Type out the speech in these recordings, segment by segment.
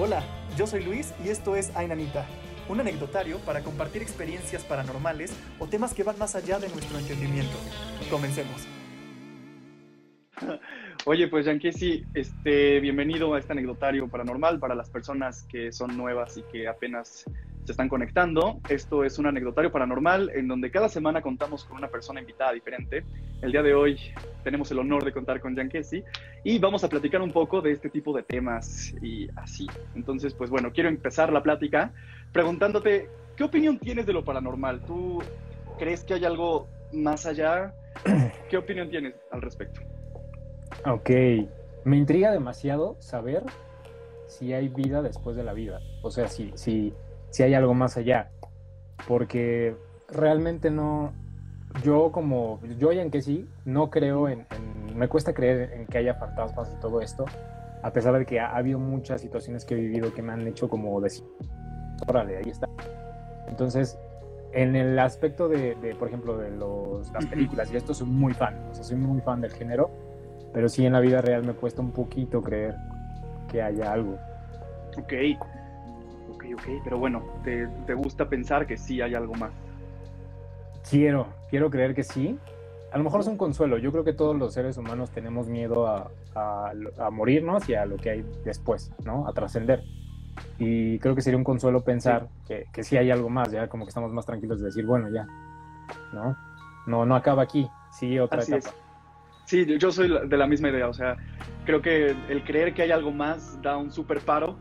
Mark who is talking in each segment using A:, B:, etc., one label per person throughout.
A: Hola, yo soy Luis y esto es Ainanita, un anecdotario para compartir experiencias paranormales o temas que van más allá de nuestro entendimiento. Comencemos.
B: Oye, pues Yankesi, este, bienvenido a este anecdotario paranormal para las personas que son nuevas y que apenas se están conectando. Esto es un anecdotario paranormal en donde cada semana contamos con una persona invitada diferente. El día de hoy tenemos el honor de contar con Jan Kessi y vamos a platicar un poco de este tipo de temas y así. Entonces, pues bueno, quiero empezar la plática preguntándote, ¿qué opinión tienes de lo paranormal? ¿Tú crees que hay algo más allá? ¿Qué opinión tienes al respecto?
C: Ok, me intriga demasiado saber si hay vida después de la vida. O sea, si, si, si hay algo más allá. Porque realmente no, yo como, yo y en que sí, no creo en, me cuesta creer en que haya fantasmas y todo esto, a pesar de que ha, habido muchas situaciones que he vivido que me han hecho como decir, órale, ahí está. Entonces, en el aspecto de, por ejemplo, de los, las películas, y esto soy muy fan, o sea, soy muy fan del género, pero sí en la vida real me cuesta un poquito creer que haya algo.
B: Ok, ok, pero bueno, te, gusta pensar que sí hay algo más.
C: Quiero, quiero creer que sí. A lo mejor es un consuelo. Yo creo que todos los seres humanos tenemos miedo a, a, morirnos y a lo que hay después, ¿no? A trascender. Y creo que sería un consuelo pensar que, que sí hay algo más, ya como que estamos más tranquilos de decir, bueno, ya, ¿no? No, no acaba aquí, sigue otra etapa.
B: Sí, yo soy de la misma idea, o sea, creo que el creer que hay algo más da un súper paro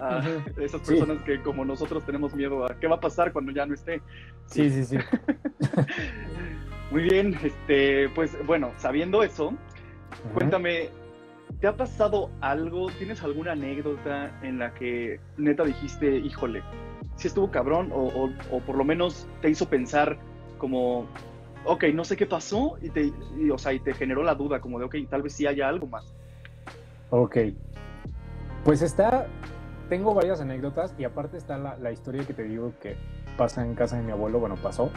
B: a esas personas que como nosotros tenemos miedo a qué va a pasar cuando ya no esté.
C: Sí, sí, sí.
B: Muy bien, este, pues bueno, sabiendo eso, cuéntame, ¿te ha pasado algo? ¿Tienes alguna anécdota en la que neta dijiste, híjole, si estuvo cabrón o, o, por lo menos te hizo pensar como, ok, no sé qué pasó y te, o sea, y te generó la duda como de, ok, tal vez sí haya algo más?
C: Ok. Pues está, tengo varias anécdotas y aparte está la, historia que te digo que pasa en casa de mi abuelo, bueno, pasó,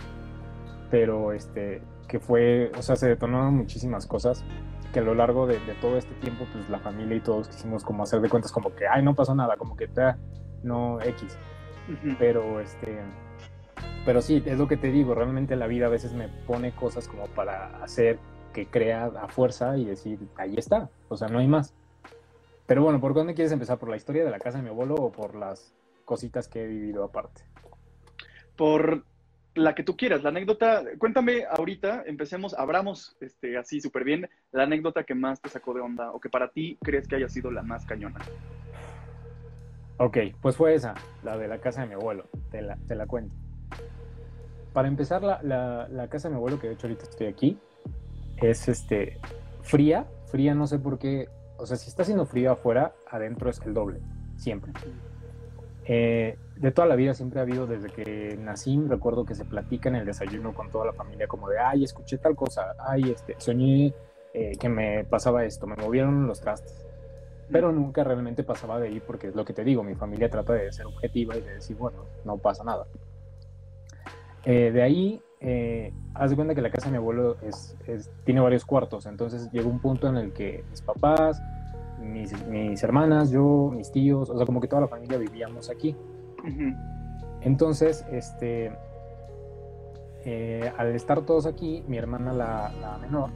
C: pero este, que fue, o sea, se detonaron muchísimas cosas que a lo largo de, todo este tiempo, pues la familia y todos quisimos como hacer de cuentas como que, ay, no pasó nada, como que, no, X. Pero este, pero sí, es lo que te digo, realmente la vida a veces me pone cosas como para hacer que crea a fuerza y decir, ahí está, o sea, no hay más. Pero bueno, ¿por dónde quieres empezar? ¿Por la historia de la casa de mi abuelo o por las cositas que he vivido aparte?
B: Por la que tú quieras, la anécdota, cuéntame ahorita, empecemos, abramos este, así súper bien, la anécdota que más te sacó de onda o que para ti crees que haya sido la más cañona.
C: Ok, pues fue esa, la de la casa de mi abuelo, te la, te la cuento. Para empezar, la, la, la, casa de mi abuelo, que de hecho ahorita estoy aquí, es este, fría, fría no sé por qué, o sea, si está haciendo frío afuera, adentro es el doble, siempre. Eh, de toda la vida siempre ha habido, desde que nací, recuerdo que se platica en el desayuno con toda la familia como de, ay, escuché tal cosa, ay, este, soñé eh, que me pasaba esto, me movieron los trastes. Pero nunca realmente pasaba de ahí porque es lo que te digo, mi familia trata de ser objetiva y de decir, bueno, no pasa nada. Eh, de ahí, haz de cuenta que la casa de mi abuelo es, tiene varios cuartos, entonces llegó un punto en el que mis papás, mis, hermanas, yo, mis tíos, o sea, como que toda la familia vivíamos aquí. Entonces, este, eh, al estar todos aquí, mi hermana, la, menor,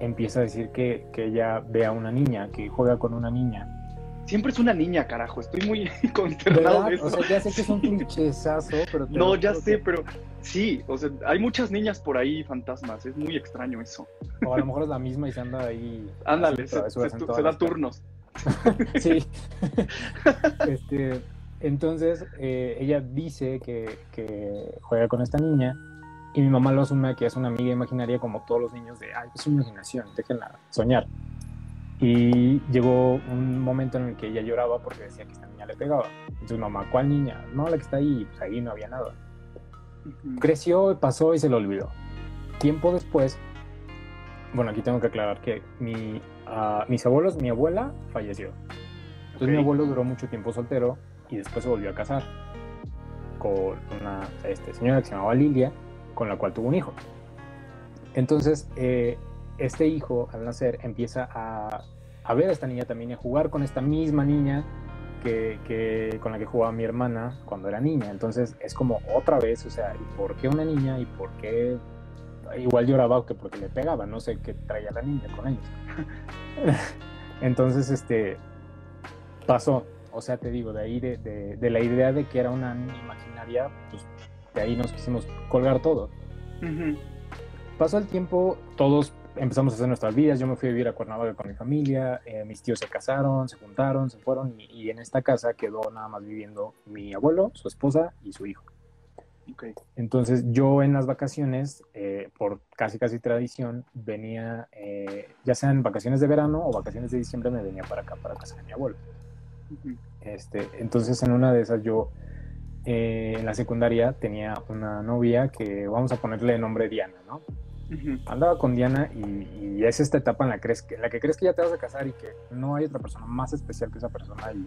C: empieza a decir que, que, ella ve a una niña, que juega con una niña.
B: Siempre es una niña, carajo, estoy muy consternado de eso.
C: O sea, ya sé que es un clichesazo, pero...
B: No, ya sé, pero sí, o sea, hay muchas niñas por ahí fantasmas, es muy extraño eso.
C: O a lo mejor es la misma y se anda ahí...
B: Ándale, se, da turnos.
C: sí. este, entonces, eh, ella dice que, que, juega con esta niña y mi mamá lo asume que es una amiga imaginaria como todos los niños de, ay, es una imaginación, déjenla soñar. Y llegó un momento en el que ella lloraba porque decía que esta niña le pegaba. Entonces, mamá, ¿cuál niña? No, la que está ahí, pues ahí no había nada. Creció, pasó y se lo olvidó. Tiempo después, bueno, aquí tengo que aclarar que mi, uh, mis abuelos, mi abuela falleció. Entonces mi abuelo duró mucho tiempo soltero y después se volvió a casar con una este, señora que se llamaba Lilia, con la cual tuvo un hijo. Entonces, eh, este hijo al nacer empieza a, a, ver a esta niña también y a jugar con esta misma niña que, que, con la que jugaba mi hermana cuando era niña. Entonces es como otra vez, o sea, ¿y por qué una niña? ¿Y por qué? Igual lloraba que porque le pegaba, no sé qué traía la niña con ellos. Entonces, este, pasó. O sea, te digo, de ahí, de, de, de, la idea de que era una niña imaginaria, pues de ahí nos quisimos colgar todo.
B: Ujú.
C: Pasó el tiempo, todos empezamos a hacer nuestras vidas. Yo me fui a vivir a Cuernavaca con mi familia. eh, mis tíos se casaron, se juntaron, se fueron. Y, y en esta casa quedó nada más viviendo mi abuelo, su esposa y su hijo.
B: Ok.
C: Entonces yo en las vacaciones, eh, por casi casi tradición, venía, eh, ya sean vacaciones de verano o vacaciones de diciembre, me venía para acá, para casa de mi abuelo. Este, entonces en una de esas yo eh, en la secundaria tenía una novia que vamos a ponerle nombre Diana, ¿no?
B: Ujú.
C: Andaba con Diana y, y es esta etapa en la, crees que, en la que crees que ya te vas a casar y que no hay otra persona más especial que esa persona y,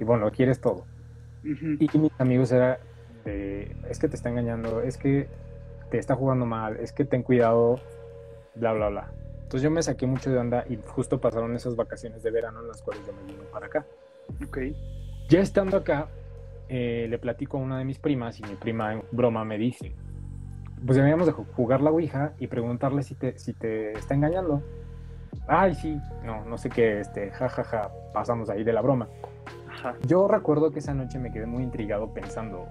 C: y bueno, lo quieres todo.
B: Ujú.
C: Y mis amigos era de, es que te está engañando, es que te está jugando mal, es que ten cuidado, bla, bla, bla. Entonces yo me saqué mucho de onda y justo pasaron esas vacaciones de verano en las cuales yo me vine para acá.
B: Ok.
C: Ya estando acá, eh, le platico a una de mis primas y mi prima en broma me dice, pues deberíamos de ju- jugar la Ouija y preguntarle si te, si te está engañando. Ay, sí, no, no sé qué, este, jajaja, pasamos ahí de la broma.
B: Ajá.
C: Yo recuerdo que esa noche me quedé muy intrigado pensando,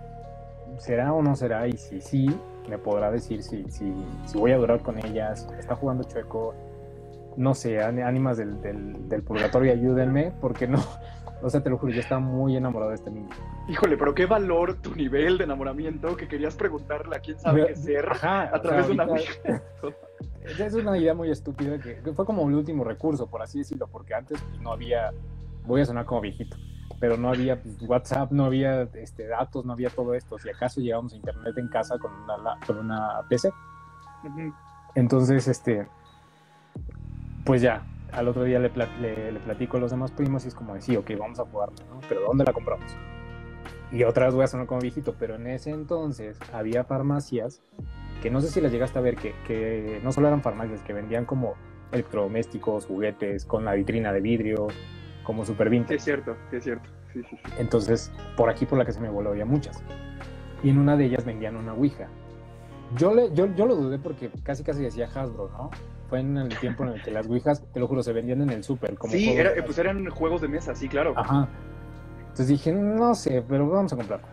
C: ¿será o no será? Y si sí, me podrá decir si, si, si voy a durar con ella, si me está jugando chueco. No sé, án- ánimas del, del, del purgatorio, ayúdenme, porque no, o sea, te lo juro, yo estaba muy enamorado de este niño.
B: Híjole, pero qué valor tu nivel de enamoramiento que querías preguntarle a quién sabe qué ser
C: Ajá,
B: a través
C: sea,
B: de una.
C: Es una idea muy estúpida que, que fue como el último recurso, por así decirlo, porque antes pues, no había, voy a sonar como viejito, pero no había pues, WhatsApp, no había este, datos, no había todo esto. Si acaso llegábamos a internet en casa con una, la- con una PC. Entonces, este, pues ya, al otro día le, pla- le, le platico a los demás primos y es como decir, ok, vamos a jugarla, ¿no? Pero ¿dónde la compramos? Y otra vez voy a sonar como viejito, pero en ese entonces había farmacias que no sé si las llegaste a ver, que, que no solo eran farmacias, que vendían como electrodomésticos, juguetes, con la vitrina de vidrio, como super
B: Sí,
C: vintage.
B: es cierto, sí, es cierto. Sí, sí, sí.
C: Entonces, por aquí por la que se me voló había muchas. Y en una de ellas vendían una Ouija. Yo, le, yo, yo lo dudé porque casi casi decía Hasbro, ¿no? Fue en el tiempo en el que las Ouijas, te lo juro, se vendían en el súper.
B: Sí,
C: juegos
B: era- pues eran juegos de mesa, sí, claro.
C: Ajá. Entonces dije, no sé, pero vamos a comprarla.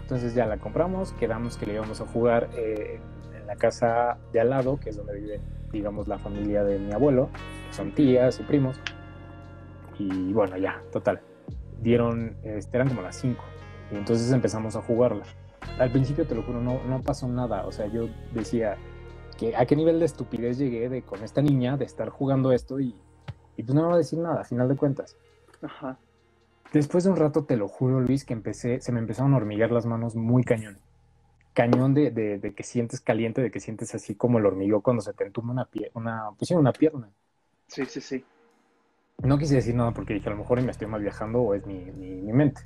C: Entonces ya la compramos, quedamos que le íbamos a jugar eh, en, en la casa de al lado, que es donde vive, digamos, la familia de mi abuelo, que son tías y primos. Y bueno, ya, total. Dieron, este, eran como las 5. Y entonces empezamos a jugarla. Al principio, te lo juro, no, no pasó nada. O sea, yo decía, que ¿a qué nivel de estupidez llegué de con esta niña, de estar jugando esto y, y pues no me va a decir nada, a final de cuentas?
B: Ajá.
C: Después de un rato, te lo juro, Luis, que empecé, se me empezaron a hormiguear las manos muy cañón. Cañón de, de, de que sientes caliente, de que sientes así como el hormigueo cuando se te entuma una, pie, una, pues una pierna.
B: Sí, sí, sí.
C: No quise decir nada porque dije, a lo mejor me estoy mal viajando o es mi, mi, mi mente.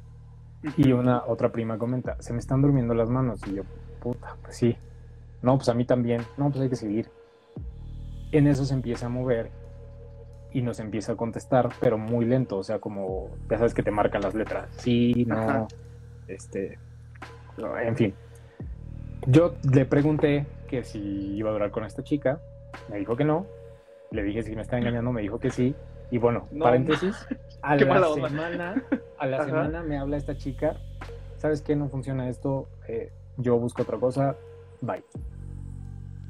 C: Y una otra prima comenta, se me están durmiendo las manos. Y yo, puta, pues sí. No, pues a mí también. No, pues hay que seguir. En eso se empieza a mover y nos empieza a contestar, pero muy lento. O sea, como, ya sabes que te marcan las letras. Sí, no,
B: Ajá.
C: este, no, en fin. Yo le pregunté que si iba a durar con esta chica. Me dijo que no. Le dije si me está engañando, me dijo que sí. Y bueno,
B: No,
C: paréntesis, a la semana, a la
B: Ajá.
C: semana me habla esta chica, ¿sabes qué? No funciona esto, eh, yo busco otra cosa, bye.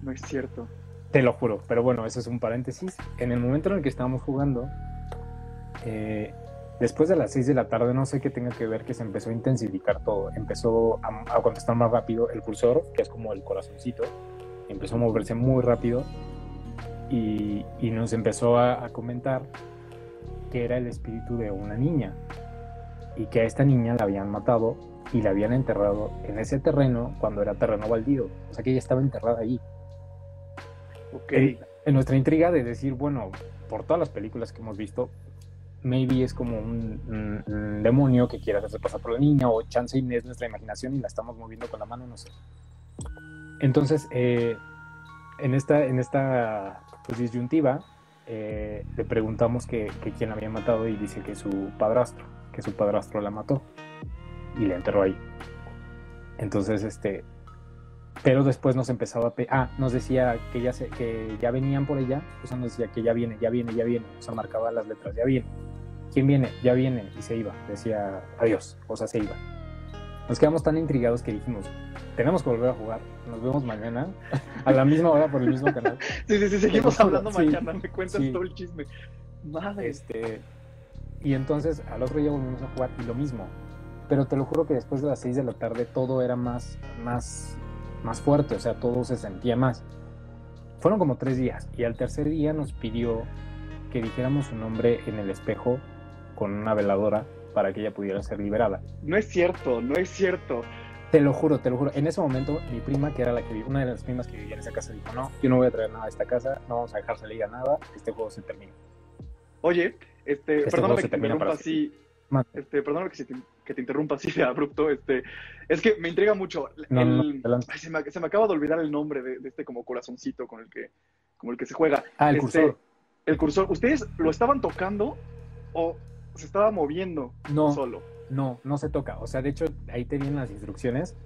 B: No es cierto.
C: Te lo juro, pero bueno, eso es un paréntesis. En el momento en el que estábamos jugando, eh, después de las 6 de la tarde, no sé qué tenga que ver, que se empezó a intensificar todo. Empezó a, contestar más rápido el cursor, que es como el corazoncito, empezó a moverse muy rápido y, nos empezó a, comentar que era el espíritu de una niña y que a esta niña la habían matado y la habían enterrado en ese terreno cuando era terreno baldío. O sea que ella estaba enterrada ahí
B: Ok.
C: en, en nuestra intriga de decir, bueno, por todas las películas que hemos visto, maybe es como un, un- un demonio que quiere hacerse pasar por la niña, o chance y es nuestra imaginación y la estamos moviendo con la mano, no sé. Entonces, eh, en esta, en esta pues, disyuntiva, eh, le preguntamos que, que quién la había matado y dice que su padrastro. que su padrastro la mató y le enterró ahí. Entonces, este, pero después nos empezaba a... Ah, nos decía que ya, se, que ya venían por ella, o sea, nos decía que ya viene, ya viene, ya viene, o sea, marcaba las letras, ya viene. ¿Quién viene? Ya viene, y se iba, decía adiós, o sea, se iba. Nos quedamos tan intrigados que dijimos, tenemos que volver a jugar, nos vemos mañana, a la misma hora por el mismo canal.
B: Sí, sí, sí, seguimos hablando mañana, me cuentas todo el chisme. Madre.
C: Este, y entonces al otro día volvimos a jugar y lo mismo. Pero te lo juro que después de las 6 de la tarde todo era más, más más fuerte, o sea, todo se sentía más. Fueron como tres días y al tercer día nos pidió que dijéramos su nombre en el espejo con una veladora para que ella pudiera ser liberada.
B: No es cierto, no es cierto.
C: Te lo juro, te lo juro. En ese momento, mi prima, que era la que una de las primas que vivía en esa casa, dijo: No, yo no voy a traer nada a esta casa, no vamos a dejar salir a nada, este juego se termina.
B: Oye, este, este perdóname que me así. Este, perdóname que, te, interrumpa así de abrupto. Este, es que me intriga mucho. se, me, acaba de olvidar el nombre de, este como corazoncito con el que, como el que se juega.
C: Ah, el
B: este,
C: cursor.
B: El cursor. ¿Ustedes lo estaban tocando o se estaba moviendo
C: no,
B: solo?
C: No, no se toca. O sea, de hecho, ahí te vienen las instrucciones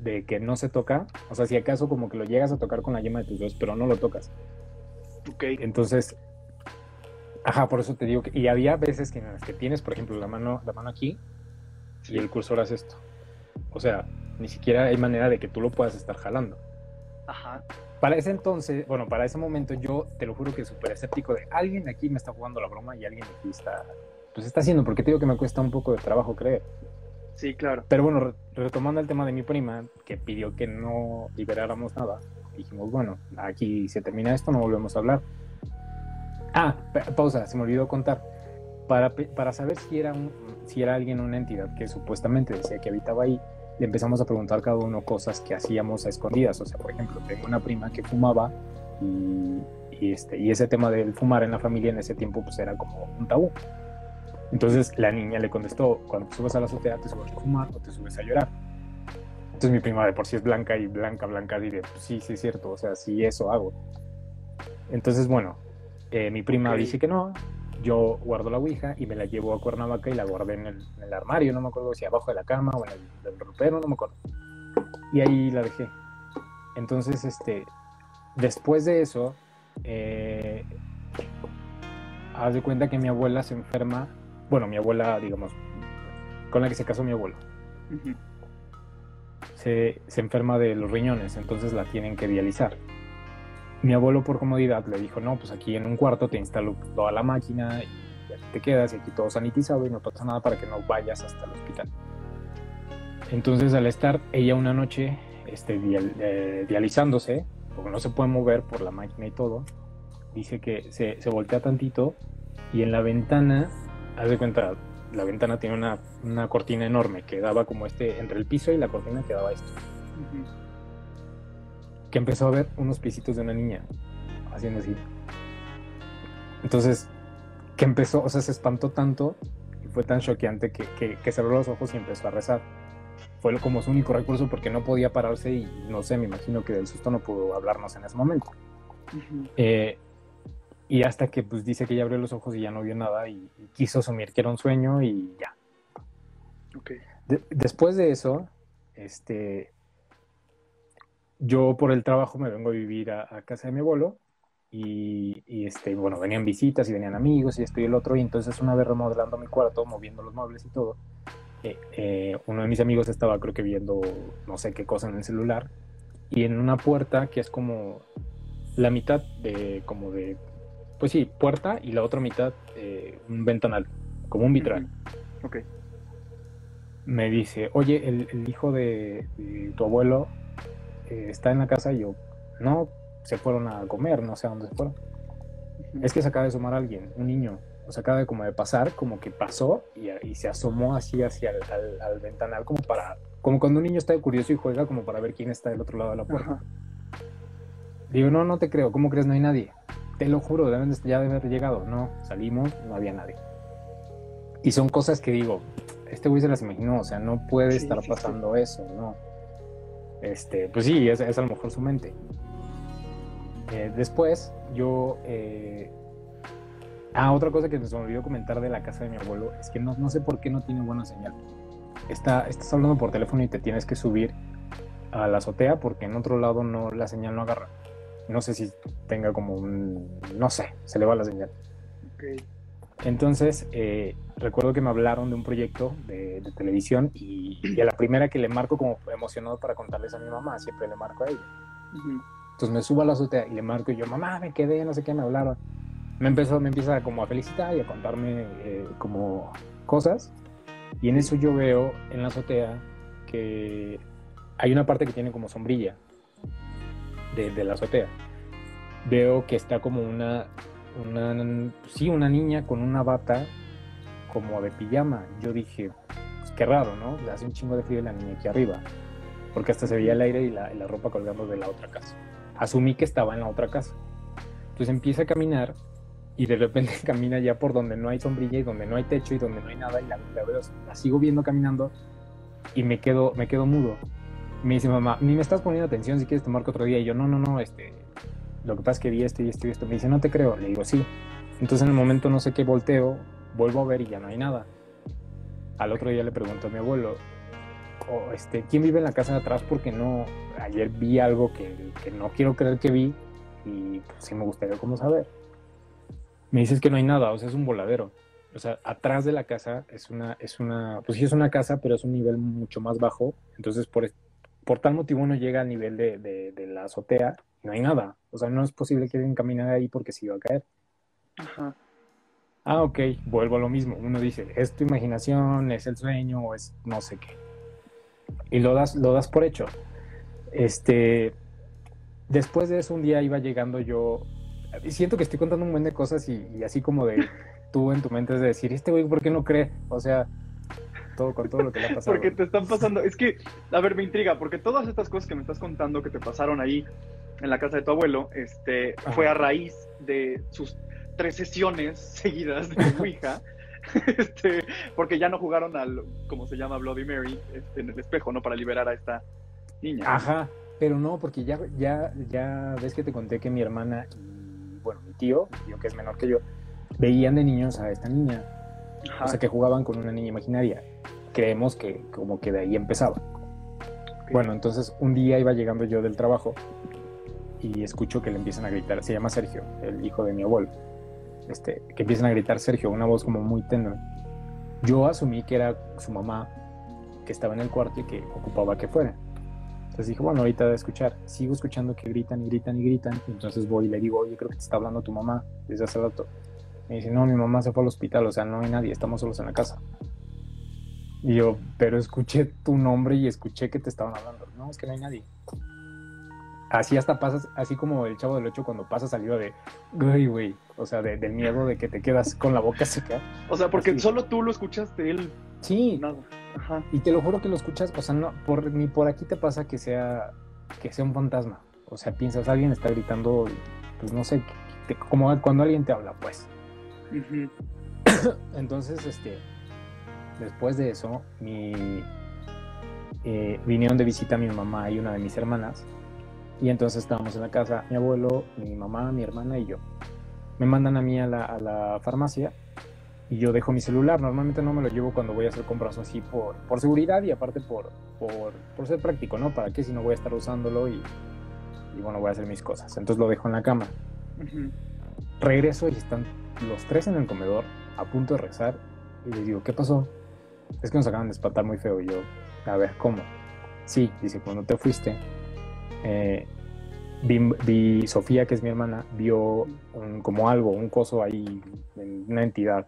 C: de que no se toca. O sea, si acaso como que lo llegas a tocar con la yema de tus dedos, pero no lo tocas.
B: Ok.
C: Entonces, Ajá, por eso te digo que. Y había veces que en las que tienes, por ejemplo, la mano, la mano aquí y el cursor hace esto. O sea, ni siquiera hay manera de que tú lo puedas estar jalando.
B: Ajá.
C: Para ese entonces, bueno, para ese momento yo te lo juro que súper escéptico de alguien aquí me está jugando la broma y alguien aquí está, pues está haciendo, porque te digo que me cuesta un poco de trabajo creer.
B: Sí, claro.
C: Pero bueno, retomando el tema de mi prima, que pidió que no liberáramos nada, dijimos, bueno, aquí se termina esto, no volvemos a hablar. Ah, pausa, se me olvidó contar. Para, para saber si era, un, si era alguien una entidad que supuestamente decía que habitaba ahí, le empezamos a preguntar cada uno cosas que hacíamos a escondidas. O sea, por ejemplo, tengo una prima que fumaba y, este, y ese tema del fumar en la familia en ese tiempo pues era como un tabú. Entonces la niña le contestó, cuando te subes a la azotea te subes a fumar o te subes a llorar. Entonces mi prima de por sí es blanca y blanca, blanca, diré, pues sí, sí es cierto, o sea, sí eso hago. Entonces, bueno, eh, mi prima dice que no, yo guardo la Ouija y me la llevo a Cuernavaca y la guardé en el, armario, no me acuerdo si abajo de la cama o en el, ropero, no me acuerdo. Y ahí la dejé. Entonces, este, después de eso, eh, haz de cuenta que mi abuela se enferma, bueno, mi abuela, digamos, con la que se casó mi abuelo, se, se enferma de los riñones, entonces la tienen que dializar mi abuelo por comodidad le dijo, no, pues aquí en un cuarto te instalo toda la máquina y te quedas y aquí todo sanitizado y no pasa nada para que no vayas hasta el hospital. Entonces al estar ella una noche este, eh, dializándose, porque no se puede mover por la máquina y todo, dice que se, se voltea tantito y en la ventana, haz de cuenta, la ventana tiene una, una, cortina enorme que daba como este, entre el piso y la cortina que daba esto que empezó a ver unos piecitos de una niña haciendo así. Entonces, que empezó, o sea, se espantó tanto y fue tan choqueante que, que, cerró los ojos y empezó a rezar. Fue como su único recurso porque no podía pararse y no sé, me imagino que del susto no pudo hablarnos en ese momento. Eh, y hasta que pues dice que ya abrió los ojos y ya no vio nada y, quiso asumir que era un sueño y ya.
B: Okay.
C: después de eso, este, yo por el trabajo me vengo a vivir a, casa de mi abuelo y, este, bueno, venían visitas y venían amigos y esto y el otro y entonces una vez remodelando mi cuarto, moviendo los muebles y todo, eh, eh, uno de mis amigos estaba creo que viendo no sé qué cosa en el celular y en una puerta que es como la mitad de como de pues sí puerta y la otra mitad eh, un ventanal como un vitral
B: Ok.
C: me dice oye el, hijo de, tu abuelo está en la casa y yo, no, se fueron a comer, no sé a dónde se fueron. Es que se acaba de sumar alguien, un niño, o sea, acaba de como de pasar, como que pasó y, se asomó así hacia el al, ventanal como para, como cuando un niño está curioso y juega como para ver quién está del otro lado de la puerta. Digo, no, no te creo, ¿cómo crees? No hay nadie. Te lo juro, deben ya debe haber llegado. No, salimos, no había nadie. Y son cosas que digo, este güey se las imaginó, o sea, no puede estar pasando eso, ¿no? Este, pues sí, es, a lo mejor su mente. Eh, después, yo, eh, Ah, otra cosa que me olvidó comentar de la casa de mi abuelo es que no, no sé por qué no tiene buena señal. Está, estás hablando por teléfono y te tienes que subir a la azotea porque en otro lado no la señal no agarra. No sé si tenga como un... no sé, se le va la señal.
B: Ok.
C: Entonces, eh, recuerdo que me hablaron de un proyecto de, de televisión y, y a la primera que le marco como emocionado para contarles a mi mamá, siempre le marco a ella.
B: Ujú.
C: Entonces me subo a la azotea y le marco y yo, mamá, me quedé, no sé qué, me hablaron. Me empezó, me empieza como a felicitar y a contarme eh, como cosas. Y en eso yo veo en la azotea que hay una parte que tiene como sombrilla de, de la azotea. Veo que está como una, una, sí, una niña con una bata como de pijama. Yo dije, pues qué raro, ¿no? Le hace un chingo de frío la niña aquí arriba. Porque hasta se veía el aire y la, y la ropa colgando de la otra casa. Asumí que estaba en la otra casa. Entonces empieza a caminar y de repente camina ya por donde no hay sombrilla y donde no hay techo y donde no hay nada y la, la veo, la sigo viendo caminando y me quedo, me quedo mudo. Me dice mamá, ni me estás poniendo atención si quieres te marco otro día. Y yo, no, no, no, este, lo que pasa es que vi esto y esto y esto. Me dice, no te creo. Le digo, sí. Entonces en el momento no sé qué volteo, vuelvo a ver y ya no hay nada. Al otro día le pregunto a mi abuelo, "Oh, este, ¿quién vive en la casa de atrás? Porque no, ayer vi algo que, que no quiero creer que vi y pues, sí me gustaría como saber. Me dices que no hay nada, o sea, es un voladero. O sea, atrás de la casa es una, es una, pues sí es una casa, pero es un nivel mucho más bajo. Entonces, por, por tal motivo no llega al nivel de, de- de la azotea, no hay nada. O sea, no es posible que alguien camine ahí porque se iba a caer.
B: Ajá.
C: Ah, ok, vuelvo a lo mismo. Uno dice, es tu imaginación, es el sueño, o es no sé qué. Y lo das, lo das por hecho. Este, después de eso, un día iba llegando yo. Siento que estoy contando un buen de cosas y, y así como de tú en tu mente es de decir, este güey, ¿por qué no cree? O sea, todo con todo lo que le ha pasado.
B: Porque te están pasando. Es que, a ver, me intriga, porque todas estas cosas que me estás contando que te pasaron ahí en la casa de tu abuelo, este,
C: Ajá.
B: fue a raíz de sus tres sesiones seguidas de Ouija. este, porque ya no jugaron al, como se llama, Bloody Mary, este, en el espejo, ¿no? Para liberar a esta niña.
C: Ajá, pero no, porque ya, ya, ya ves que te conté que mi hermana y, bueno, mi tío, mi tío que es menor que yo, veían de niños a esta niña.
B: Ajá.
C: O sea, que jugaban con una niña imaginaria. Creemos que como que de ahí empezaba. Bueno, entonces un día iba llegando yo del trabajo y escucho que le empiezan a gritar, se llama Sergio, el hijo de mi abuelo, este, que empiezan a gritar Sergio, una voz como muy tenue. Yo asumí que era su mamá que estaba en el cuarto y que ocupaba que fuera. Entonces dije, bueno, ahorita de escuchar. Sigo escuchando que gritan y gritan y gritan. Entonces voy y le digo, oye, creo que te está hablando tu mamá desde hace rato. Me dice, no, mi mamá se fue al hospital, o sea, no hay nadie, estamos solos en la casa. Y yo, pero escuché tu nombre y escuché que te estaban hablando. No, es que no hay nadie. Así hasta pasas, así como el chavo del 8 cuando pasa saliva de, güey, güey. O sea, de- del miedo de que te quedas con la boca seca.
B: O sea, porque
C: Así.
B: solo tú lo escuchaste, él
C: Sí,
B: nada. Ajá.
C: y te lo juro que lo escuchas, o sea, no, por, ni por aquí te pasa que sea, que sea un fantasma. O sea, piensas, alguien está gritando, pues no sé, te- como cuando alguien te habla, pues. Entonces, este, después de eso, mi, eh, vinieron de visita mi mamá y una de mis hermanas. Y entonces estábamos en la casa, mi abuelo, mi mamá, mi hermana y yo. Me mandan a mí a la, a la farmacia y yo dejo mi celular. Normalmente no me lo llevo cuando voy a hacer compras así por, por seguridad y aparte por, por, por ser práctico, ¿no? ¿Para qué si no voy a estar usándolo y, y bueno, voy a hacer mis cosas? Entonces lo dejo en la cama. Regreso y están los tres en el comedor a punto de rezar y les digo, ¿qué pasó? Es que nos acaban de espantar muy feo yo, a ver, ¿cómo? Sí, dice, cuando te fuiste, eh, vi, Sofía, que es mi hermana, vio como algo, un coso ahí, en una entidad.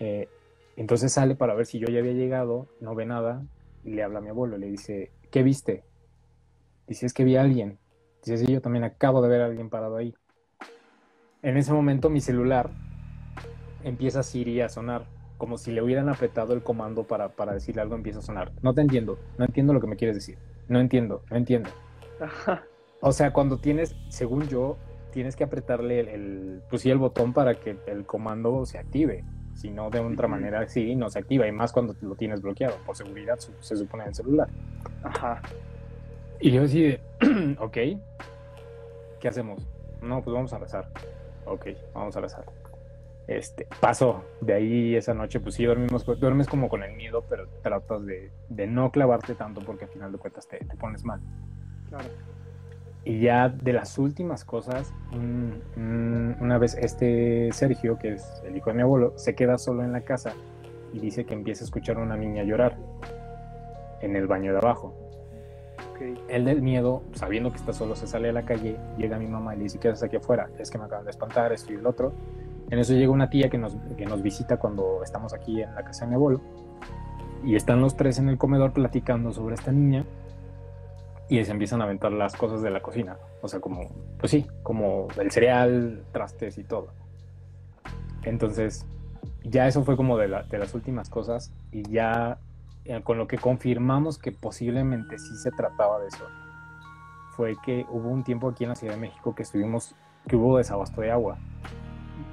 C: Eh, entonces sale para ver si yo ya había llegado, no ve nada, y le habla a mi abuelo, le dice, ¿qué viste? Dice, es que vi a alguien. Dice, yo también acabo de ver a alguien parado ahí. En ese momento mi celular empieza Siri a sonar, como si le hubieran apretado el comando para, para decirle algo, empieza a sonar. No te entiendo, no entiendo lo que me quieres decir. No entiendo, no entiendo.
B: Ajá.
C: O sea, cuando tienes, según yo, tienes que apretarle el, el- pues sí, el botón para que el comando se active. Si no, de otra manera, sí, no se activa. Y más cuando lo tienes bloqueado, por seguridad, su- se supone en el celular.
B: Ajá.
C: Y yo así de, ok, ¿qué hacemos? No, pues vamos a rezar. Ok, vamos a rezar. Este, pasó. De ahí esa noche, pues sí, dormimos, duermes como con el miedo, pero tratas de, de no clavarte tanto porque al final de cuentas te, te pones mal.
B: Claro.
C: Y ya de las últimas cosas, una vez este Sergio, que es el hijo de mi abuelo, se queda solo en la casa y dice que empieza a escuchar a una niña llorar en el baño de abajo. Okay. Él del miedo, sabiendo que está solo, se sale a la calle, llega mi mamá y le dice, ¿qué haces aquí afuera? Es que me acaban de espantar, esto y el otro. En eso llega una tía que nos, que nos visita cuando estamos aquí en la casa de mi abuelo. Y están los tres en el comedor platicando sobre esta niña y se empiezan a aventar las cosas de la cocina. O sea, como, pues sí, como el cereal, trastes y todo. Entonces, ya eso fue como de, de las últimas cosas y ya eh, con lo que confirmamos que posiblemente sí se trataba de eso, fue que hubo un tiempo aquí en la Ciudad de México que estuvimos, que hubo desabasto de agua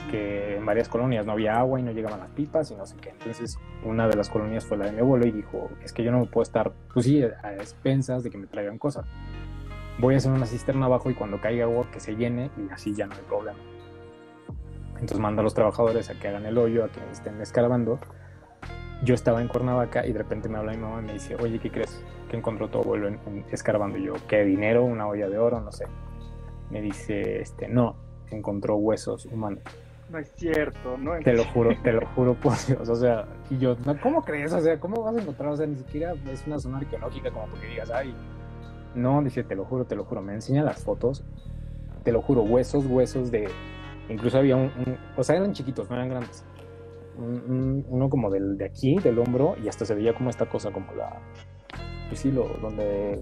C: que en varias colonias no había agua y no llegaban las pipas y no sé qué. Entonces, una de las colonias fue la de mi abuelo y dijo, es que yo no puedo estar, pues sí, a expensas de que me traigan cosas. Voy a hacer una cisterna abajo y cuando caiga agua que se llene y así ya no hay problema. Entonces manda a los trabajadores a que hagan el hoyo, a que estén escarbando. Yo estaba en Cuernavaca y de repente me habla mi mamá y me dice, oye, ¿qué crees? Que encontró tu abuelo en, escarbando. Y yo, ¿qué dinero? ¿Una olla de oro? No sé. Me dice, este, no, encontró huesos humanos.
B: No es cierto, ¿no?
C: Te lo juro, te lo juro por Dios. O sea, y yo, ¿cómo crees? O sea, ¿cómo vas a encontrar? O sea, ni siquiera es una zona arqueológica como porque digas, ay, no, dice, te lo juro, te lo juro. Me enseña las fotos, te lo juro, huesos, huesos de. Incluso había un. o sea, eran chiquitos, no eran grandes. uno como del, de aquí, del hombro, y hasta se veía como esta cosa, como la. Pues sí, lo, donde.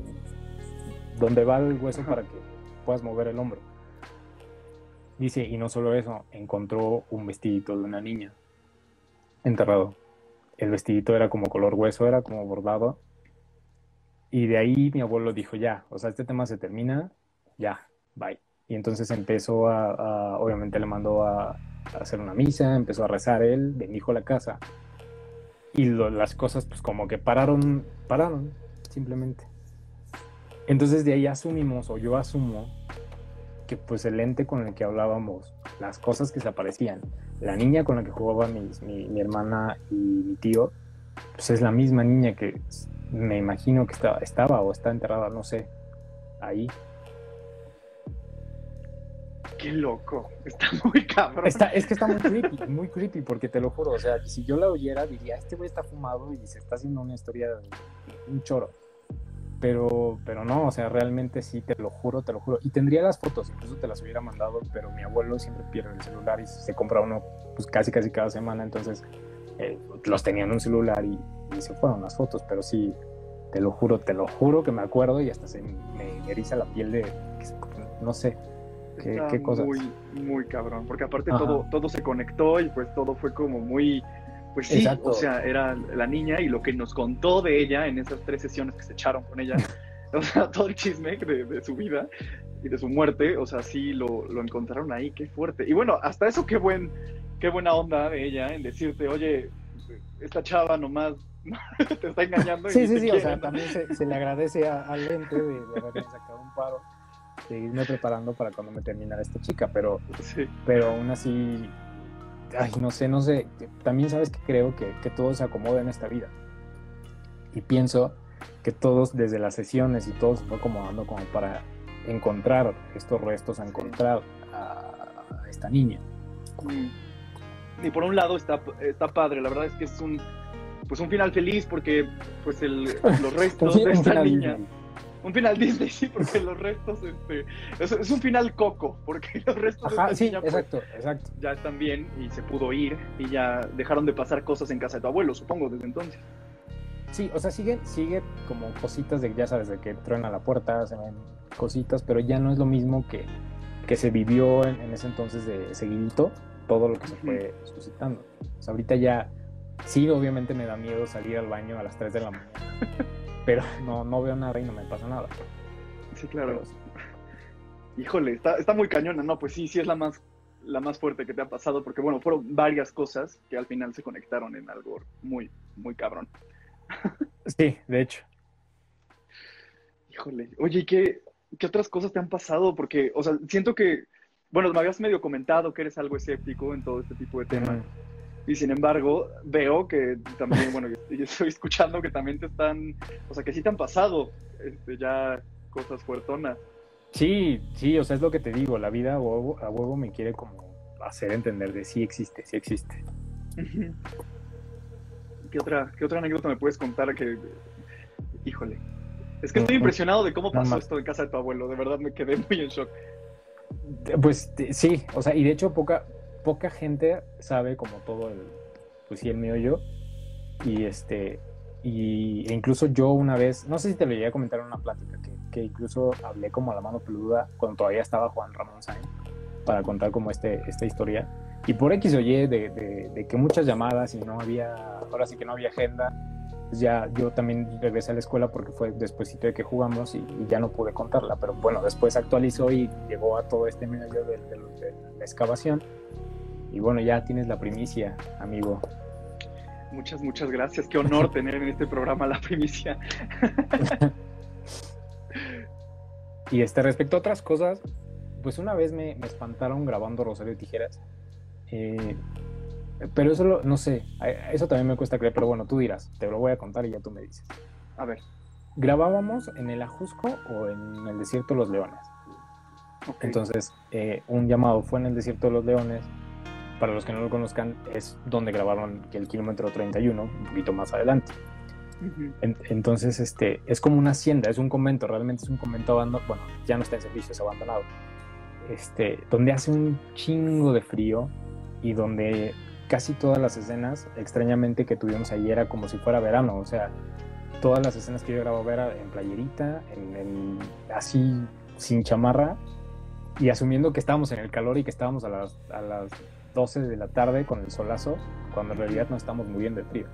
C: Donde va el hueso para que puedas mover el hombro. Dice, y no solo eso, encontró un vestidito de una niña enterrado. El vestidito era como color hueso, era como bordado. Y de ahí mi abuelo dijo, ya, o sea, este tema se termina, ya, bye. Y entonces empezó a, obviamente le mandó a, hacer una misa, empezó a rezar él, bendijo a la casa. Y las cosas pues como que pararon, pararon, simplemente. Entonces de ahí asumimos, o yo asumo, pues el ente con el que hablábamos, las cosas que se aparecían, la niña con la que jugaba mi, mi, hermana y mi tío, pues es la misma niña que me imagino que estaba, estaba o está enterrada, no sé, ahí.
B: Qué loco, está muy cabrón.
C: Está, es que está muy creepy, muy creepy, porque te lo juro, o sea, si yo la oyera diría, este güey está fumado y se está haciendo una historia, un choro pero, pero no, o sea, realmente sí, te lo juro, te lo juro. Y tendría las fotos, incluso te las hubiera mandado, pero mi abuelo siempre pierde el celular y se compra uno pues casi casi cada semana, entonces eh, los tenía en un celular y, se fueron las fotos, pero sí, te lo juro, te lo juro que me acuerdo y hasta se me eriza la piel de, no sé, qué, qué cosas.
B: Muy, muy cabrón, porque aparte todo, todo se conectó y pues todo fue como muy pues sí, o sea, era la niña y lo que nos contó de ella en esas tres sesiones que se echaron con ella, o sea, todo el chisme de, su vida y de su muerte, o sea, sí lo, lo, encontraron ahí, qué fuerte. Y bueno, hasta eso qué buen, qué buena onda de ella en decirte, oye, esta chava nomás te está engañando.
C: sí, sí, sí, o sea, también se, le agradece al ente de, de, haberme sacado un paro, de irme preparando para cuando me terminara esta chica, pero, pero aún así ay, no sé, no sé, también sabes que creo que, que todo se acomoda en esta vida. Y pienso que todos, desde las sesiones y todo se fue acomodando como para encontrar estos restos, a encontrar a, esta niña.
B: Y por un lado está, está padre, la verdad es que es un, pues un final feliz porque pues el, los restos de esta niña un final Disney, sí, porque los restos, este, es, un final coco, porque los restos
C: Ajá, sí, pues, exacto, exacto.
B: ya están bien y se pudo ir y ya dejaron de pasar cosas en casa de tu abuelo, supongo, desde entonces.
C: Sí, o sea, sigue, sigue como cositas de, ya sabes, de que truena la puerta, se ven cositas, pero ya no es lo mismo que, que se vivió en, ese entonces de seguidito, todo lo que se fue suscitando. O sea, ahorita ya, sí, obviamente me da miedo salir al baño a las 3 de la mañana. pero no, no veo nada y no me pasa nada.
B: Sí, claro. Híjole, está, está muy cañona, ¿no? Pues sí, sí es la más, la más fuerte que te ha pasado, porque bueno, fueron varias cosas que al final se conectaron en algo muy, muy cabrón.
C: Sí, de hecho.
B: Híjole, oye, ¿y qué, qué otras cosas te han pasado? Porque, o sea, siento que bueno, me habías medio comentado que eres algo escéptico en todo este tipo de temas. Y sin embargo, veo que también, bueno, yo estoy escuchando que también te están, o sea, que sí te han pasado este, ya cosas fuertonas.
C: Sí, sí, o sea, es lo que te digo, la vida a huevo, a huevo me quiere como hacer entender de sí existe, sí existe.
B: ¿Qué otra, ¿Qué otra anécdota me puedes contar que, híjole, es que estoy impresionado de cómo pasó esto en casa de tu abuelo, de verdad me quedé muy en shock.
C: Pues sí, o sea, y de hecho poca, poca gente sabe como todo el, pues sí, el mío yo. Y este, y e incluso yo una vez, no sé si te lo llegué a comentar en una plática, que, que incluso hablé como a la mano peluda cuando todavía estaba Juan Ramón Sainz para contar como este, esta historia. Y por X o Y de, de, que muchas llamadas y no había, ahora sí que no había agenda, pues ya yo también regresé a la escuela porque fue después de que jugamos y, ya no pude contarla. Pero bueno, después actualizó y llegó a todo este medio de, de la excavación. Y bueno, ya tienes la primicia, amigo.
B: Muchas, muchas gracias. Qué honor tener en este programa la primicia.
C: y este, respecto a otras cosas, pues una vez me, espantaron grabando Rosario Tijeras. Eh, pero eso no sé, eso también me cuesta creer, pero bueno, tú dirás, te lo voy a contar y ya tú me dices.
B: A ver.
C: ¿Grabábamos en el Ajusco o en el Desierto de los Leones? Entonces, eh, un llamado fue en el Desierto de los Leones. Para los que no lo conozcan, es donde grabaron el kilómetro 31, un poquito más adelante. entonces, este, es como una hacienda, es un convento, realmente es un convento abandonado, bueno, ya no está en servicio, es abandonado. Este, donde hace un chingo de frío y donde casi todas las escenas, extrañamente, que tuvimos ahí era como si fuera verano, o sea, todas las escenas que yo grababa era en playerita, en, así sin chamarra, y asumiendo que estábamos en el calor y que estábamos a las, a las 12 de la tarde con el solazo, cuando en realidad no estamos muriendo de frío.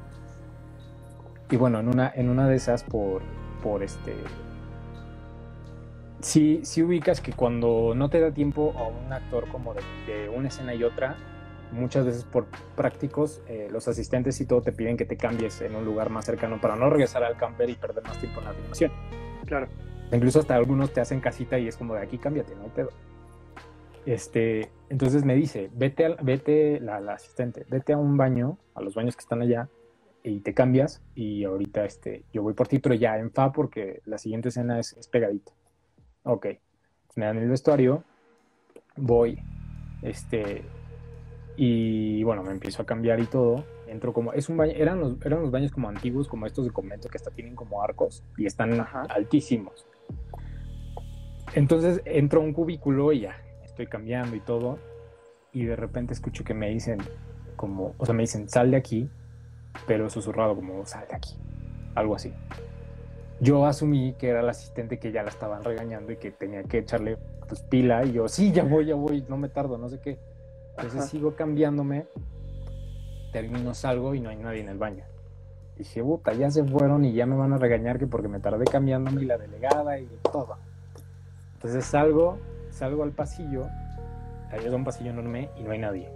C: Y bueno, en una, en una de esas, por, por este. Sí, sí ubicas que cuando no te da tiempo a un actor como de, de una escena y otra, muchas veces por prácticos, eh, los asistentes y todo te piden que te cambies en un lugar más cercano para no regresar al camper y perder más tiempo en la filmación.
B: Claro.
C: Incluso hasta algunos te hacen casita y es como de aquí cámbiate, no hay pedo. Este, entonces me dice, vete, vete la, asistente, vete a un baño, a los baños que están allá, y te cambias, y ahorita este, yo voy por ti, pero ya en fa porque la siguiente escena es, es pegadita. Ok, me dan el vestuario, voy, este, y bueno, me empiezo a cambiar y todo. Entro como, es un baño, eran los, eran los baños como antiguos, como estos de convento que hasta tienen como arcos y están altísimos. Entonces entro a un cubículo y ya, estoy cambiando y todo. Y de repente escucho que me dicen, como, o sea, me dicen, sal de aquí, pero susurrado como, sal de aquí. Algo así. Yo asumí que era el asistente que ya la estaban regañando y que tenía que echarle pues pila y yo, sí, ya voy, ya voy, no me tardo, no sé qué entonces sigo cambiándome, termino, salgo y no hay nadie en el baño. Dije, puta, ya se fueron y ya me van a regañar que porque me tardé cambiándome y la delegada y todo. Entonces salgo, salgo al pasillo, ahí es un pasillo enorme y no hay nadie.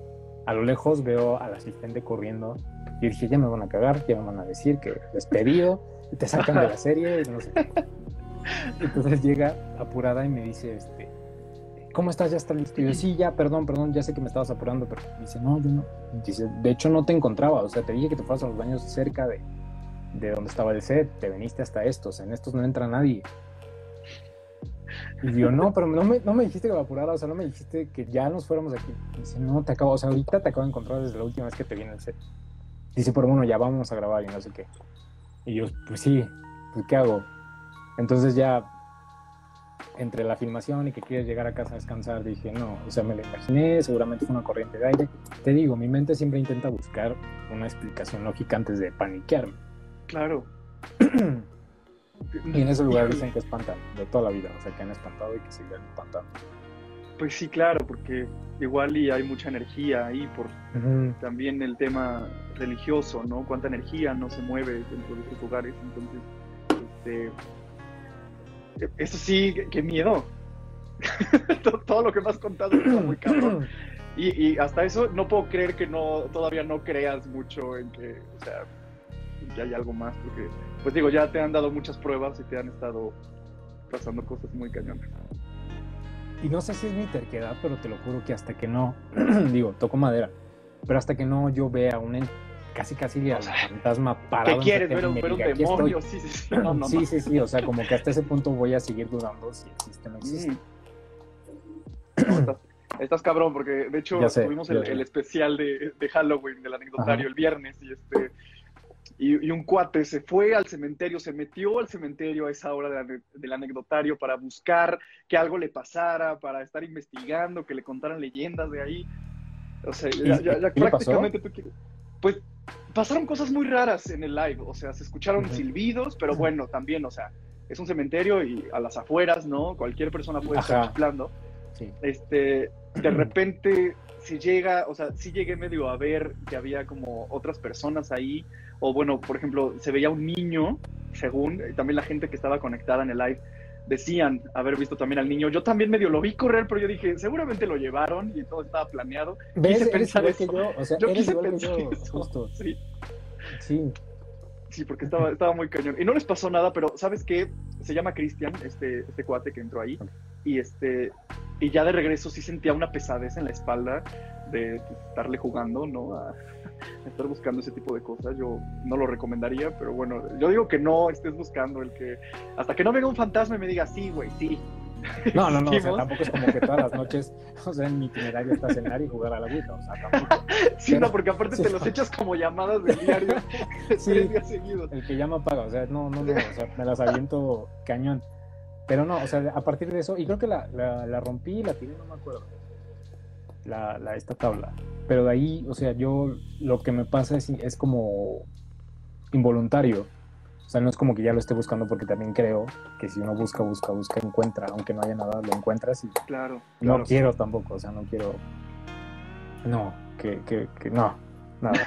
C: A lo lejos veo al asistente corriendo y dije, ya me van a cagar, ya me van a decir que despedido, y te sacan de la serie y no sé qué. Entonces llega apurada y me dice, este, ¿cómo estás? ¿Ya está listo? Y yo, sí, ya, perdón, perdón, ya sé que me estabas apurando, pero dice, no, yo no. Dice, de hecho no te encontraba, o sea, te dije que te fueras a los baños cerca de, de donde estaba el set, te veniste hasta estos, en estos no entra nadie. Y yo, no, pero no me, no me dijiste que me apurara, o sea, no me dijiste que ya nos fuéramos de aquí. Dice, no, te acabo, o sea, ahorita te acabo de encontrar desde la última vez que te vi en el set. Dice, pero bueno, ya vamos a grabar y no sé qué. Y yo, pues sí, pues ¿qué hago? Entonces ya entre la filmación y que quieres llegar a casa a descansar, dije, no, o sea, me lo imaginé, seguramente fue una corriente de aire. Te digo, mi mente siempre intenta buscar una explicación lógica antes de paniquearme.
B: Claro.
C: y en ese lugar dicen que espantan de toda la vida, o sea, que han espantado y que siguen espantando.
B: Pues sí, claro, porque igual y hay mucha energía ahí por también el tema religioso, ¿no? Cuánta energía no se mueve dentro de esos lugares, entonces, este, eso sí, qué miedo. Todo lo que me has contado está muy cabrón. Y, hasta eso no puedo creer que no todavía no creas mucho en que, o sea, que hay algo más, porque, pues digo, ya te han dado muchas pruebas y te han estado pasando cosas muy cañonas.
C: y no sé si es mi terquedad, pero te lo juro que hasta que no, digo, toco madera, pero hasta que no yo vea un casi casi al fantasma parado.
B: ¿Qué quieres? Ver, un- demonio, sí, sí, sí. No, no,
C: sí,
B: no.
C: sí, sí, o sea, como que hasta ese punto voy a seguir dudando si existe o no existe.
B: Mm. Estás, estás cabrón, porque de hecho
C: Ya sé,
B: tuvimos
C: ya
B: el, especial de, de Halloween del anecdotario
C: Ajá.
B: el viernes y este y, y un cuate se fue al cementerio, se metió al cementerio a esa hora del ane- del anecdotario para buscar que algo le pasara, para estar investigando, que le contaran leyendas de ahí. O sea, ya,
C: ¿Y
B: ya- ya prácticamente tú quieres. Pues pasaron cosas muy raras en el live, o sea, se escucharon
C: Ujú.
B: silbidos, pero bueno, también, o sea, es un cementerio y a las afueras, ¿no? Cualquier persona puede estar
C: Ajá.
B: chiflando.
C: Sí.
B: Este, de repente, si llega, o sea, sí llegué medio a ver que había como otras personas ahí, o bueno, por ejemplo, se veía un niño, según, y también la gente que estaba conectada en el live decían haber visto también al niño. Yo también medio lo vi correr, pero yo dije, seguramente lo llevaron y todo estaba planeado.
C: ¿Ves?
B: Quise pensar
C: igual que
B: eso.
C: yo, o sea,
B: Yo
C: eres
B: quise
C: igual que
B: pensar
C: yo,
B: eso.
C: justo.
B: Sí.
C: Sí,
B: Sí, porque estaba, estaba muy cañón. Y no les pasó nada, pero ¿sabes qué? Se llama Cristian, este, este cuate que entró ahí. Y este y ya de regreso sí sentía una pesadez en la espalda de pues, estarle jugando, ¿no? A, a estar buscando ese tipo de cosas. Yo no lo recomendaría, pero bueno, yo digo que no estés buscando el que... Hasta que no venga un fantasma y me diga, sí, güey, sí.
C: No, no, no, o sea, tampoco es como que todas las noches, o sea, en mi itinerario está cenar y jugar a la Ouija, o sea, tampoco.
B: Sí,
C: Pero-
B: no, porque aparte
C: sí,
B: te los echas como llamadas de diario
C: Sí.
B: tres días seguidos.
C: El que llama paga, o sea, no, no, no, o sea, me las aviento cañón. Pero no, o sea, a partir de eso, y creo que la, la, la rompí y la tiré, no me acuerdo. La, la, esta tabla. Pero de ahí, o sea, yo lo que me pasa es, es como involuntario. O sea, no es como que ya lo esté buscando porque también creo que si uno busca, busca, busca, encuentra. Aunque no haya nada, lo encuentras y
B: Claro.
C: no
B: claro.
C: quiero tampoco, o sea, no quiero. No, que, que, que no, nada.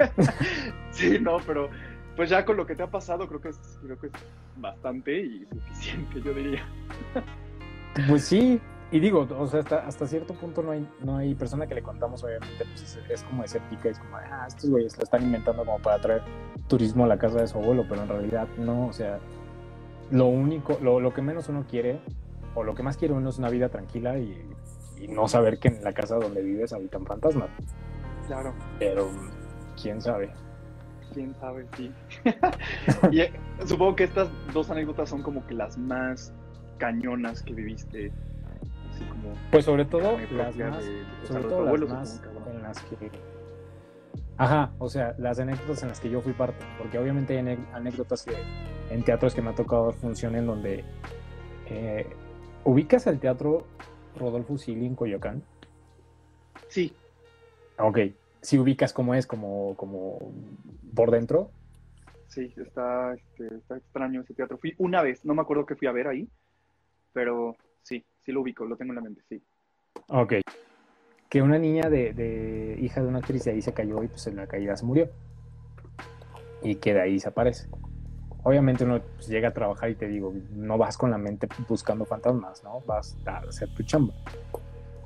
B: Sí, no, pero pues ya con lo que te ha pasado creo que es, creo que es bastante y suficiente, yo diría.
C: Pues sí, y digo, o sea, hasta, hasta cierto punto no hay, no hay persona que le contamos, obviamente, pues es, es como escéptica, es como, ah, estos güeyes lo están inventando como para traer turismo a la casa de su abuelo, pero en realidad no, o sea, lo único, lo, lo que menos uno quiere, o lo que más quiere uno es una vida tranquila y, y no saber que en la casa donde vives habitan fantasmas,
B: Claro,
C: pero quién sabe.
B: Quién sabe, sí. y eh, supongo que estas dos anécdotas son como que las más cañonas que viviste, así como
C: Pues sobre todo las más,
B: de-
C: sobre las
B: abuelos,
C: más en las que... Ajá, o sea, las anécdotas en las que yo fui parte, porque obviamente hay anécdotas que en teatros que me ha tocado dar función en donde... eh, ¿Ubicas el teatro Rodolfo Sili en Coyoacán?
B: Sí,
C: Ok, si ubicas cómo es, como, como por dentro.
B: sí, está, este, está extraño ese teatro. Fui una vez, no me acuerdo que fui a ver ahí, pero sí, sí lo ubico, lo tengo en la mente, sí.
C: Ok. Que una niña de, de hija de una actriz de ahí se cayó y pues en la caída se murió. Y que de ahí se aparece. Obviamente uno pues, llega a trabajar y te digo, no vas con la mente buscando fantasmas, ¿no? Vas a hacer tu chamba.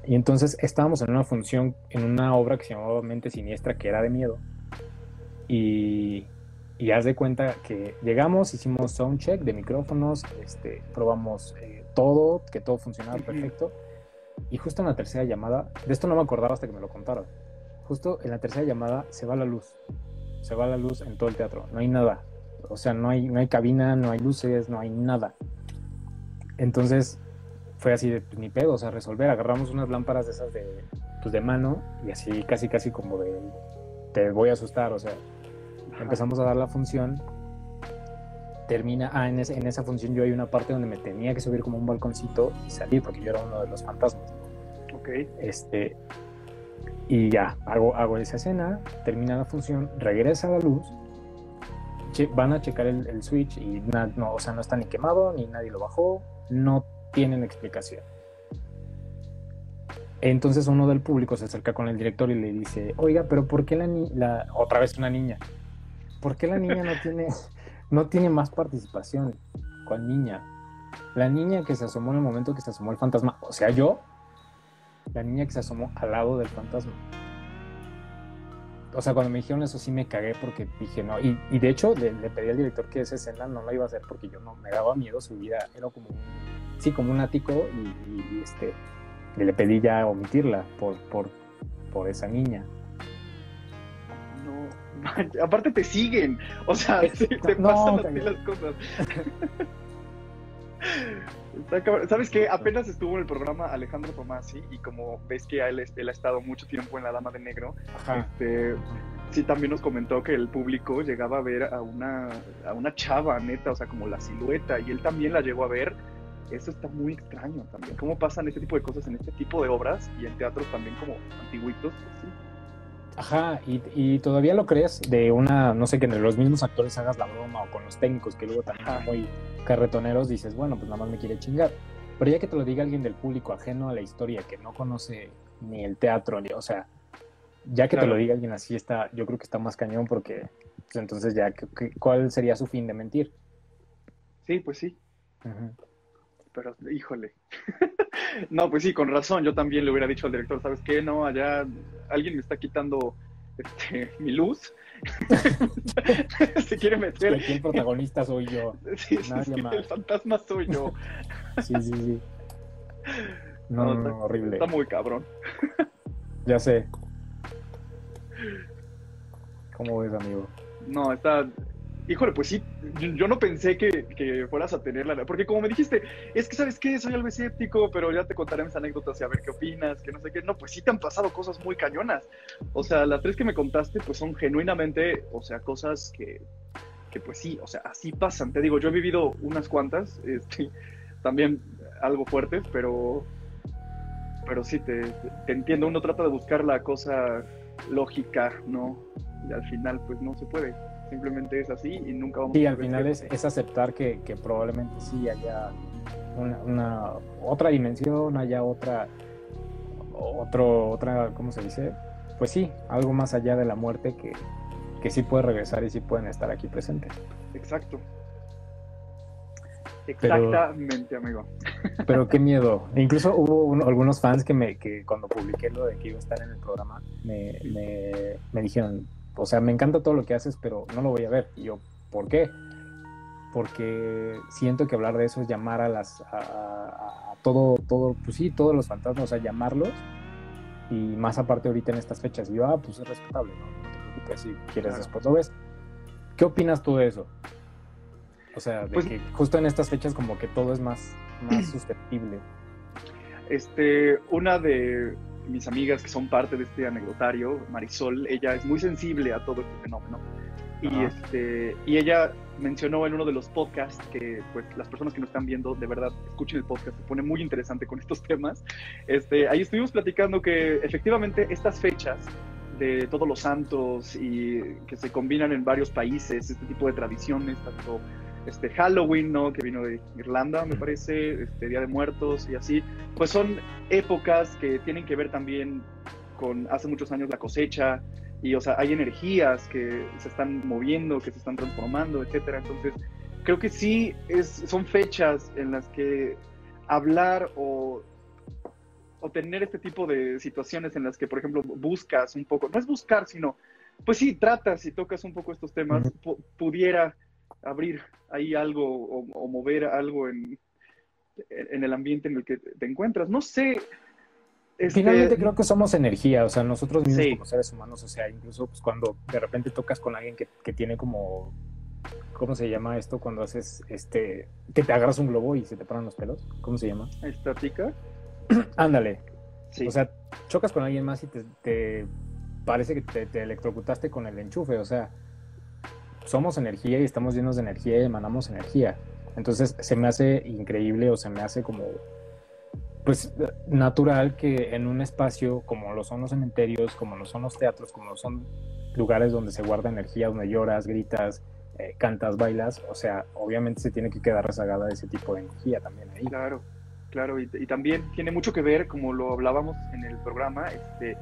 C: Y entonces estábamos en una función, en una obra que se llamaba Mente Siniestra, que era de miedo. Y, y haz de cuenta que llegamos, hicimos soundcheck de micrófonos, este, probamos eh, todo, que todo funcionaba perfecto. Y justo en la tercera llamada, de esto no me acordaba hasta que me lo contaron. Justo en la tercera llamada se va la luz. Se va la luz en todo el teatro. No hay nada. O sea, no hay, no hay cabina, no hay luces, no hay nada. Entonces fue así de pues, ni pedo, o sea, resolver. Agarramos unas lámparas de esas de, pues, de mano y así casi casi como de te voy a asustar, o sea, empezamos a dar la función. Termina, ah, en, ese- en esa función yo hay una parte donde me tenía que subir como un balconcito y salir porque yo era uno de los fantasmas.
B: Ok,
C: Este, y ya, hago, hago esa escena, termina la función, regresa la luz, che- van a checar el, el switch y na- no, o sea, no está ni quemado, ni nadie lo bajó, no tienen explicación. Entonces uno del público se acerca con el director y le dice, oiga, pero ¿por qué la, ni- la otra vez una niña? ¿Por qué la niña no tiene, no tiene más participación? ¿Cuál niña? La niña que se asomó en el momento que se asomó el fantasma, o sea, yo, la niña que se asomó al lado del fantasma. O sea, cuando me dijeron eso sí me cagué porque dije no. Y, y de hecho le, le pedí al director que esa escena no la iba a hacer porque yo no me daba miedo su vida. Era como un sí, como un ático y, este, le pedí ya omitirla por, por, por esa niña.
B: No, aparte te siguen, o sea, te pasan así las cosas. ¿Sabes qué? Apenas estuvo en el programa Alejandro Tomasi y como ves que él, él ha estado mucho tiempo en La Dama de Negro, este, sí también nos comentó que el público llegaba a ver a una, a una chava, neta, o sea, como la silueta, y él también la llegó a ver. Eso está muy extraño también. ¿Cómo pasan este tipo de cosas en este tipo de obras y en teatros también como antiguitos?
C: Ajá, y, y, todavía lo crees de una, no sé, que en los mismos actores hagas la broma o con los técnicos que luego también son muy carretoneros, dices, bueno, pues nada más me quiere chingar. Pero ya que te lo diga alguien del público ajeno a la historia, que no conoce ni el teatro, ni, o sea, ya que te lo diga alguien así, está, yo creo que está más cañón porque pues, entonces ya, ¿cuál sería su fin de mentir?
B: Sí, pues sí. Pero, híjole. no, pues sí, con razón. Yo también le hubiera dicho al director, ¿sabes qué? No, allá alguien me está quitando este, mi luz. Se quiere meter.
C: Aquí el protagonista soy yo.
B: Sí, el fantasma soy yo.
C: sí, sí, sí. No, no, horrible.
B: Está muy cabrón.
C: ya sé. ¿Cómo ves, amigo?
B: No, está, Híjole, pues sí, yo no pensé que, fueras a tenerla, porque como me dijiste, es que sabes qué, soy algo escéptico, pero ya te contaré mis anécdotas y a ver qué opinas, que no sé qué. No, pues sí te han pasado cosas muy cañonas. O sea, las tres que me contaste, pues son genuinamente, o sea, cosas que, que pues sí, o sea, así pasan. Te digo, yo he vivido unas cuantas, este, también algo fuertes, pero, pero sí, te, te entiendo. Uno trata de buscar la cosa lógica, ¿no? Y al final, pues no se puede simplemente es así y nunca vamos
C: sí, al final es, es, aceptar que, que, probablemente sí haya una, otra dimensión, haya otra, otro, otra, ¿cómo se dice? Pues sí, algo más allá de la muerte que, que sí puede regresar y sí pueden estar aquí presentes.
B: Exacto. Exactamente, amigo.
C: Pero qué miedo. Incluso hubo algunos fans que me que cuando publiqué lo de que iba a estar en el programa me, me, me dijeron, o sea, me encanta todo lo que haces, pero no lo voy a ver. Y yo, ¿por qué? Porque siento que hablar de eso es llamar a las, a, todo, todo, pues sí, todos los fantasmas, o sea, llamarlos. Y más aparte ahorita en estas fechas. Y yo, ah, pues es respetable, ¿no? No te preocupes, si quieres después lo ves. ¿Qué opinas tú de eso? O sea, de pues que justo en estas fechas como que todo es más, más susceptible.
B: Este, una de, mis amigas que son parte de este anecdotario, Marisol, ella es muy sensible a todo este fenómeno. Y, este, y ella mencionó en uno de los podcasts que pues, las personas que nos están viendo de verdad escuchen el podcast, se pone muy interesante con estos temas. Este, ahí estuvimos platicando que efectivamente estas fechas de todos los santos y que se combinan en varios países, este tipo de tradiciones, tanto este Halloween, ¿no? Que vino de Irlanda, me parece, este Día de Muertos y así, pues son épocas que tienen que ver también con hace muchos años la cosecha y, o sea, hay energías que se están moviendo, que se están transformando, etcétera. Entonces, creo que sí es, son fechas en las que hablar o, o tener este tipo de situaciones en las que, por ejemplo, buscas un poco, no es buscar, sino, pues sí, tratas y tocas un poco estos temas, pudiera abrir ahí algo o, mover algo en, en, el ambiente en el que te encuentras. No sé.
C: Este... Finalmente creo que somos energía, o sea, nosotros mismos como seres humanos, o sea, incluso pues, cuando de repente tocas con alguien que, que tiene como ¿cómo se llama esto cuando haces este que te agarras un globo y se te paran los pelos? ¿Cómo se llama?
B: Estática.
C: Ándale. Sí. O sea, chocas con alguien más y te, te parece que te, te, electrocutaste con el enchufe, o sea, somos energía y estamos llenos de energía y emanamos energía. Entonces se me hace increíble o se me hace como pues natural que en un espacio como lo son los cementerios, como lo son los teatros, como son lugares donde se guarda energía, donde lloras, gritas, eh, cantas, bailas, o sea, obviamente se tiene que quedar rezagada ese tipo de energía también ahí.
B: Claro, claro, y también tiene mucho que ver, como lo hablábamos en el programa, este,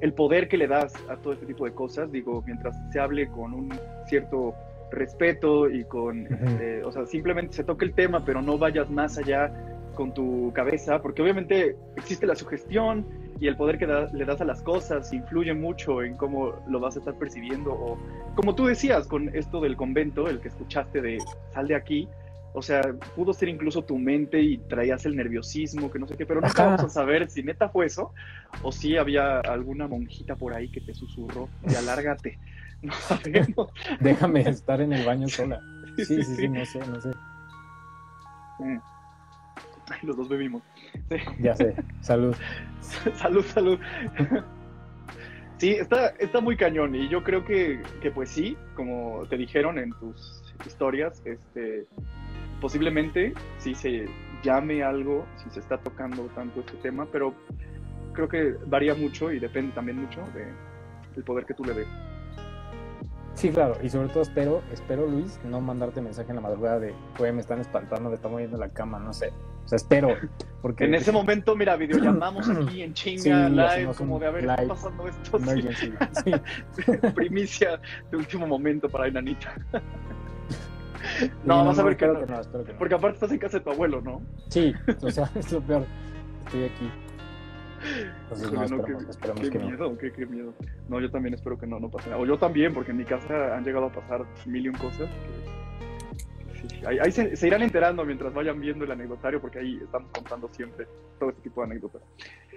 B: el poder que le das a todo este tipo de cosas, digo, mientras se hable con un cierto respeto y con, este, o sea, simplemente se toque el tema, pero no vayas más allá con tu cabeza, porque obviamente existe la sugestión y el poder que le das a las cosas influye mucho en cómo lo vas a estar percibiendo, o como tú decías con esto del convento, el que escuchaste de sal de aquí, O sea, pudo ser incluso tu mente y traías el nerviosismo, que no sé qué, pero nunca
C: Ajá.
B: vamos a saber si neta fue eso o si había alguna monjita por ahí que te susurró y alárgate. No sabemos.
C: Déjame estar en el baño sola.
B: Sí,
C: Sí,
B: sí,
C: no sé, no sé.
B: Mm. Los dos bebimos. Sí.
C: Ya sé. Salud.
B: salud, salud. Sí, está, está muy cañón y yo creo que, que pues sí, como te dijeron en tus historias, este, posiblemente sí se llame algo, si se está tocando tanto este tema, pero creo que varía mucho y depende también mucho de, del poder que tú le des.
C: Sí, claro. Y sobre todo espero, espero, Luis, no mandarte mensaje en la madrugada de, güey, me están espantando, me está moviendo la cama, no sé. O sea, espero. Porque
B: En ese momento, mira, videollamamos aquí en
C: Sí,
B: chinga, live, como de a ver, ¿qué está pasando esto? Sí, primicia de último momento para Inanita.
C: Y
B: No, vas a ver que no.
C: que no, que no.
B: Porque aparte estás en casa de tu abuelo, ¿no?
C: Sí, o sea, es lo peor. Estoy aquí. Entonces, no,
B: Híjole, no,
C: esperamos,
B: qué,
C: que no.
B: miedo, qué, qué miedo. No, yo también espero que no, no pase nada. O yo también, porque en mi casa han llegado a pasar mil y un cosas que, que sí, ahí, ahí se, se irán enterando mientras vayan viendo el anecdotario, porque ahí estamos contando siempre todo este tipo de anécdotas.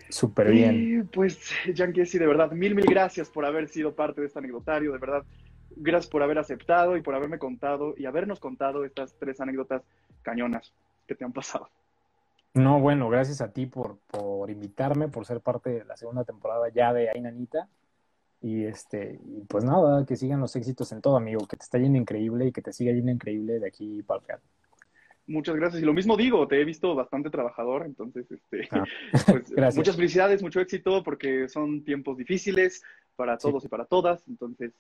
C: Súper bien.
B: Y pues, Yankee, de verdad, mil, mil gracias por haber sido parte de este anecdotario, de verdad. Gracias por haber aceptado y por haberme contado y habernos contado estas tres anécdotas cañonas que te han pasado.
C: No, bueno, gracias a ti por, por invitarme, por ser parte de la segunda temporada ya de Ainanita. Y este, y pues nada, que sigan los éxitos en todo, amigo, que te está yendo increíble y que te siga yendo increíble de aquí para el.
B: Muchas gracias. Y lo mismo digo, te he visto bastante trabajador, entonces, este,
C: Ah,
B: pues,
C: gracias.
B: muchas felicidades, mucho éxito, porque son tiempos difíciles para todos y para todas. Entonces,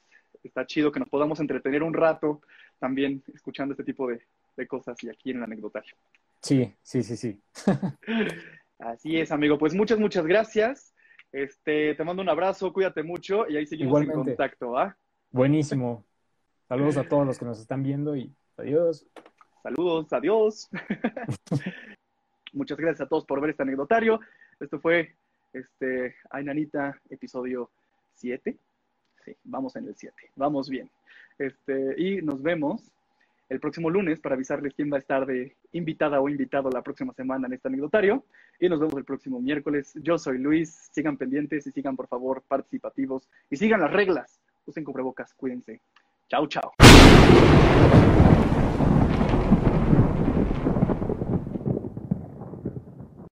B: está chido que nos podamos entretener un rato también escuchando este tipo de, de cosas y aquí en el anecdotario.
C: Sí, sí, sí, sí.
B: Así es, amigo. Pues muchas, muchas gracias. Este, te mando un abrazo, cuídate mucho y ahí seguimos en contacto, ¿va?
C: Buenísimo. Saludos a todos los que nos están viendo y adiós.
B: Saludos, adiós. Muchas gracias a todos por ver este anecdotario. Esto fue este Ay Nanita, episodio 7. Sí, vamos en el 7. Vamos bien. Este, y nos vemos el próximo lunes para avisarles quién va a estar de invitada o invitado la próxima semana en este anecdotario. Y nos vemos el próximo miércoles. Yo soy Luis. Sigan pendientes y sigan, por favor, participativos. Y sigan las reglas. Usen cubrebocas. Cuídense. Chao, chao.